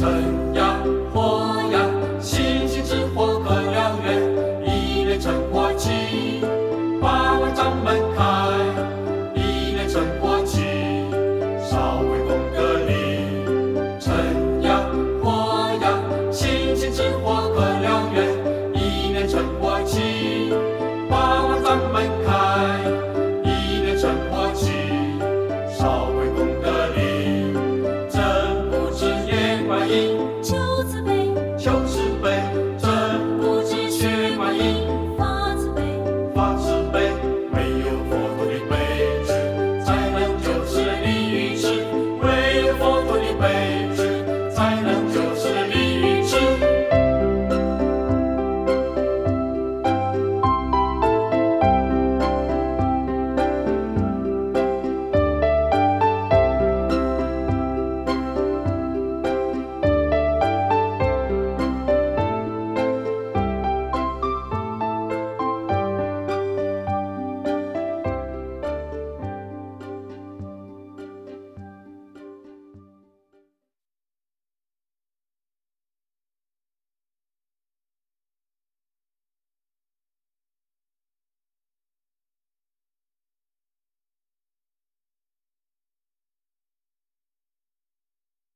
趁呀火呀，星星之火可燎原，一连趁过七，八万丈门开，一连趁过七，烧毁功德林。趁呀火呀，星星之火。